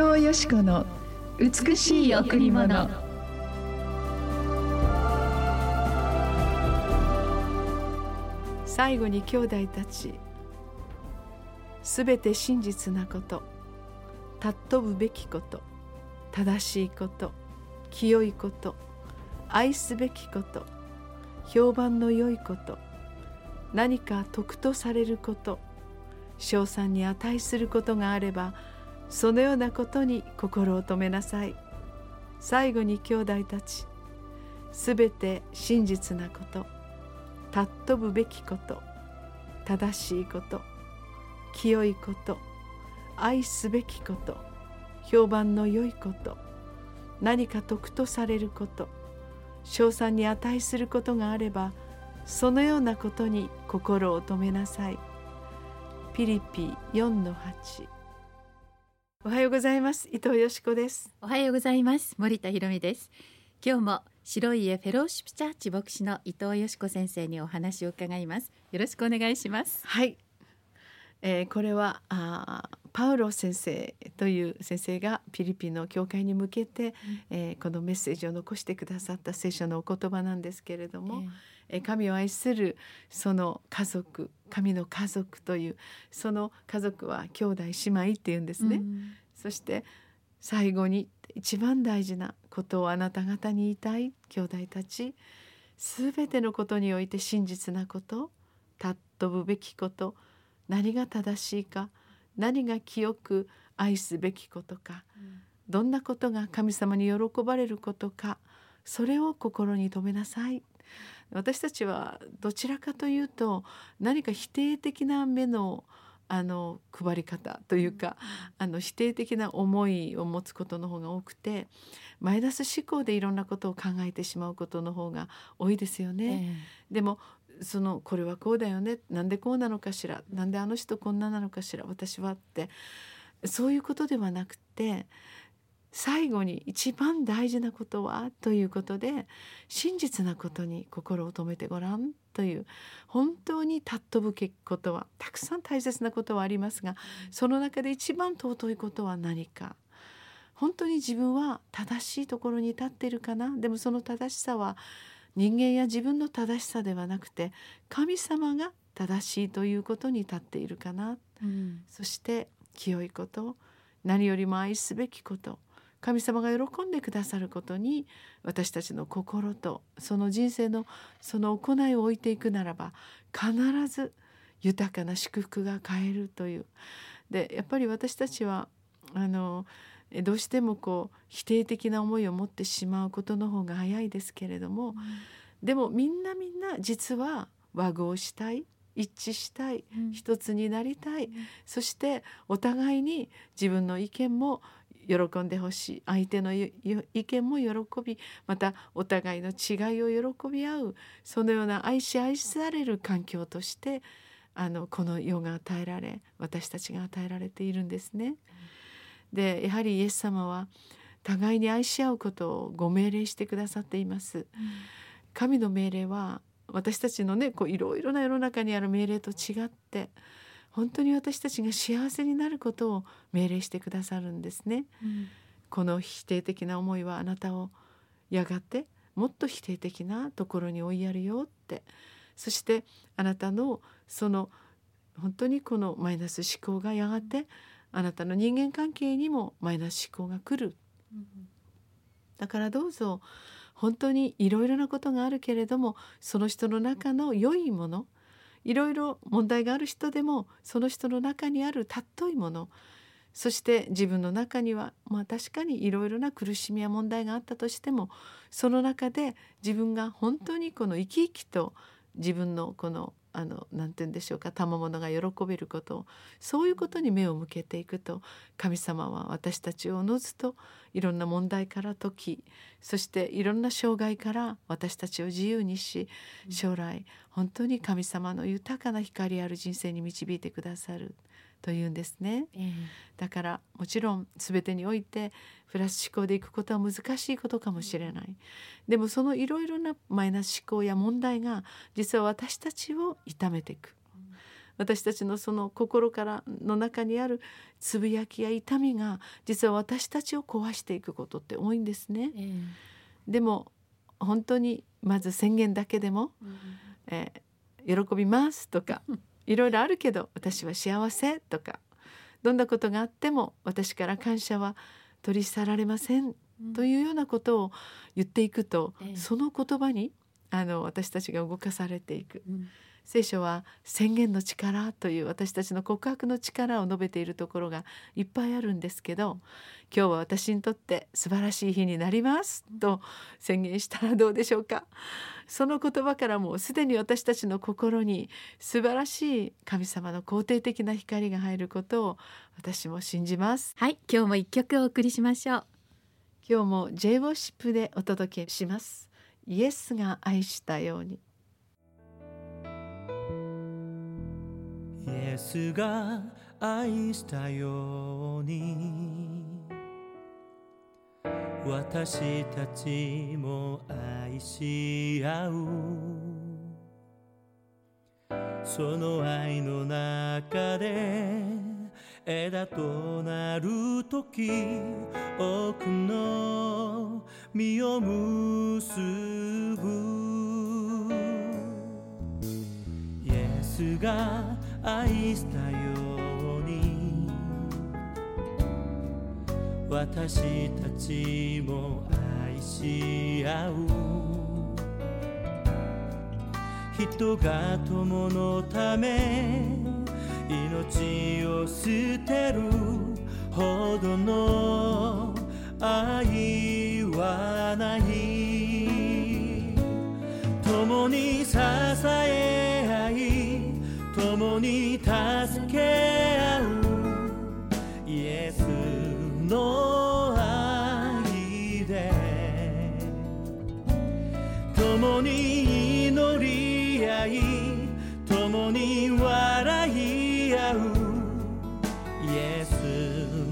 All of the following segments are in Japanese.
藤よし子の美しい贈り物。最後に兄弟たちすべて真実なこと尊ぶべきこと正しいこと清いこと愛すべきこと評判の良いこと何か得とされること称賛に値することがあればそのようなことに心を止めなさい最後に兄弟たちすべて真実なこと尊ぶべきこと正しいこと清いこと愛すべきこと評判の良いこと何か得とされること称賛に値することがあればそのようなことに心を止めなさい。ピリピ4の8おはようございます。伊藤よしこです。おはようございます。森田博美です。今日も白い家フェローシップチャーチ牧師の伊藤よしこ先生にお話を伺います。よろしくお願いします。はい。えー、これはあパウロ先生という先生がフィリピンの教会に向けて、うん、えー、このメッセージを残してくださった聖書のお言葉なんですけれども、えー、神を愛するその家族神の家族というその家族は兄弟姉妹っていうんですね。うん、そして最後に一番大事なことをあなた方に言いたい兄弟たち。全てのことにおいて真実なこと尊ぶべきこと何が正しいか何が清く愛すべきことか、うん、どんなことが神様に喜ばれることかそれを心に留めなさい私たちはどちらかというと何か否定的な目のあの配り方というか、あの否定的な思いを持つことの方が多くてマイナス思考でいろんなことを考えてしまうことの方が多いですよね。えー、でもそのこれはこうだよねなんでこうなのかしらなんであの人こんななのかしら私はってそういうことではなくて最後に一番大事なことはということで真実なことに心を止めてごらんという本当に尊ぶけことはたくさん大切なことはありますがその中で一番尊いことは何か。本当に自分は正しいところに立っているかな？でもその正しさは人間や自分の正しさではなくて神様が正しいということに立っているかな、うん、そして清いこと何よりも愛すべきこと神様が喜んでくださることに私たちの心とその人生のその行いを置いていくならば必ず豊かな祝福が買えるという。でやっぱり私たちはあのどうしてもこう否定的な思いを持ってしまうことの方が早いですけれども、うん、でもみんなみんな実は和合したい一致したい、うん、一つになりたい、うん、そしてお互いに自分の意見も喜んでほしい相手の意見も喜びまたお互いの違いを喜び合うそのような愛し愛される環境としてあのこの世が与えられ私たちが与えられているんですね。でやはりイエス様は互いに愛し合うことをご命令してくださっています。神の命令は私たちのねこういろいろな世の中にある命令と違って本当に私たちが幸せになることを命令してくださるんですね。うん、この否定的な思いはあなたをやがてもっと否定的なところに追いやるよってそしてあなたのその本当にこのマイナス思考がやがてあなたの人間関係にもマイナス思考が来る。うん、だからどうぞ本当にいろいろなことがあるけれどもその人の中の良いものいろいろ問題がある人でもその人の中にある尊いものそして自分の中にはまあ確かにいろいろな苦しみや問題があったとしてもその中で自分が本当にこの生き生きと自分のこのあの何て言うんでしょうか賜物が喜べることそういうことに目を向けていくと神様は私たちをおのずといろんな問題から解きそしていろんな障害から私たちを自由にし将来本当に神様の豊かな光ある人生に導いてくださるというんですね、えー、だからもちろん全てにおいてプラス思考でいくことは難しいことかもしれない。でもそのいろいろなマイナス思考や問題が実は私たちを痛めていく。私たちのその心からの中にあるつぶやきや痛みが実は私たちを壊していくことって多いんですね。ええ。でも本当にまず宣言だけでもうん。えー喜びますとか いろいろあるけど私は幸せとかどんなことがあっても私から感謝は取り去られませんというようなことを言っていくと、ええ。その言葉にあの私たちが動かされていく。うん聖書は宣言の力という私たちの告白の力を述べているところがいっぱいあるんですけど今日は私にとって素晴らしい日になりますと宣言したらどうでしょうか。その言葉からもうすでに私たちの心に素晴らしい神様の肯定的な光が入ることを私も信じます。はい今日も一曲お送りしましょう。今日も J ウォッシップでお届けします。イエスが愛したようにエスが愛したように。私たちも愛し合う。その愛の中で枝となる時多くの実を結ぶ。イエスが愛したように。私たちも愛し合う。人が友のため命を捨てる。ほどの愛はない。共に支え合い共に助け合うイエスの愛で共に祈り合い共に笑い合うイエス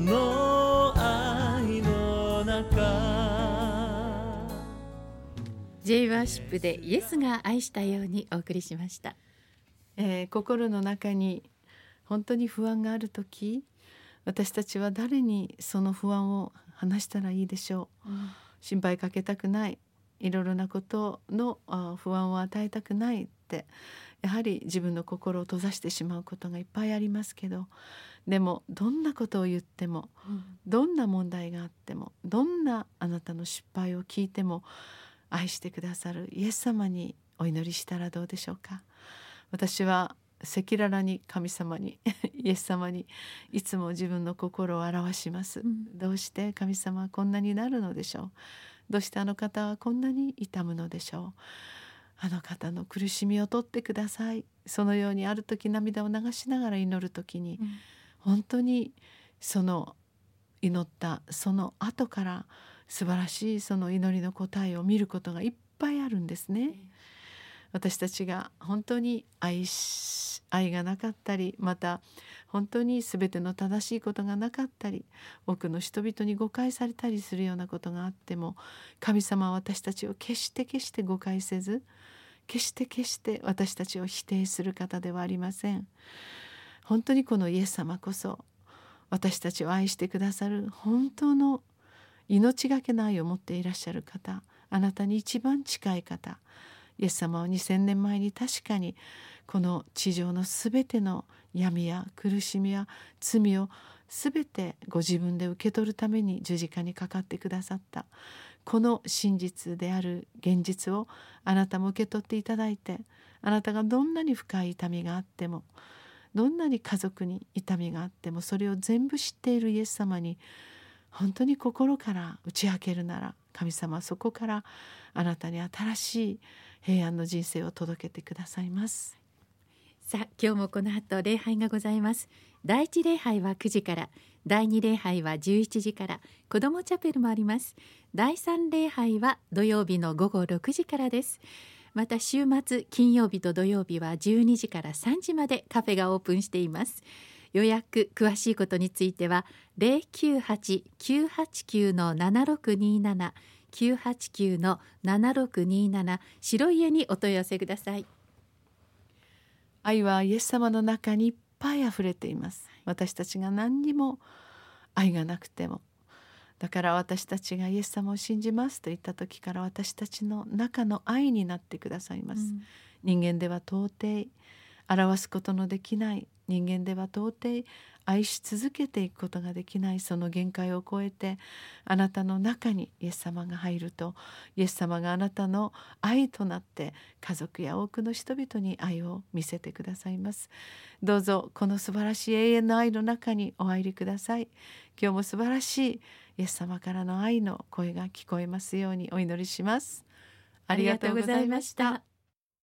の愛の中。J ワーシップでイエスが愛したようにお送りしました。えー心の中に本当に不安がある時私たちは誰にその不安を話したらいいでしょう？心配かけたくない？いろいろなことのあ不安を与えたくないってやはり自分の心を閉ざしてしまうことがいっぱいありますけどでもどんなことを言ってもどんな問題があってもどんなあなたの失敗を聞いても愛してくださるイエス様にお祈りしたらどうでしょうか？私は赤裸々に神様に イエス様にいつも自分の心を表します、うん。どうして神様はこんなになるのでしょう？どうしてあの方はこんなに痛むのでしょう？あの方の苦しみを取ってください。そのようにある時涙を流しながら祈る時に本当にその祈ったその後から素晴らしいその祈りの答えを見ることがいっぱいあるんですね。私たちが本当に愛し愛がなかったりまた本当に全ての正しいことがなかったり多くの人々に誤解されたりするようなことがあっても神様は私たちを決して決して誤解せず決して決して私たちを否定する方ではありません。本当にこのイエス様こそ私たちを愛してくださる本当の命がけの愛を持っていらっしゃる方あなたに一番近い方イエス様は2,000年前に確かにこの地上のすべての闇や苦しみや罪をすべてご自分で受け取るために十字架にかかってくださった。この真実である現実をあなたも受け取っていただいてあなたがどんなに深い痛みがあってもどんなに家族に痛みがあってもそれを全部知っているイエス様に本当に心から打ち明けるなら神様はそこからあなたに新しい平安の人生を届けてくださいます。さあ今日もこの後礼拝がございます。第一礼拝は9時から第二礼拝は11時から子どもチャペルもあります。第三礼拝は土曜日の午後6時からです。また週末金曜日と土曜日は12時から3時までカフェがオープンしています。予約詳しいことについては098-989-7627 989-7627白家にお問い合わせください。愛はイエス様の中にいっぱい溢れています。私たちが何にも愛がなくても。だから私たちがイエス様を信じますと言った時から私たちの中の愛になってくださいます、うん、人間では到底表すことのできない。人間では到底愛し続けていくことができないその限界を超えてあなたの中にイエス様が入るとイエス様があなたの愛となって家族や多くの人々に愛を見せてくださいます。どうぞこの素晴らしい永遠の愛の中にお入りください。今日も素晴らしいイエス様からの愛の声が聞こえますようにお祈りします。ありがとうございました。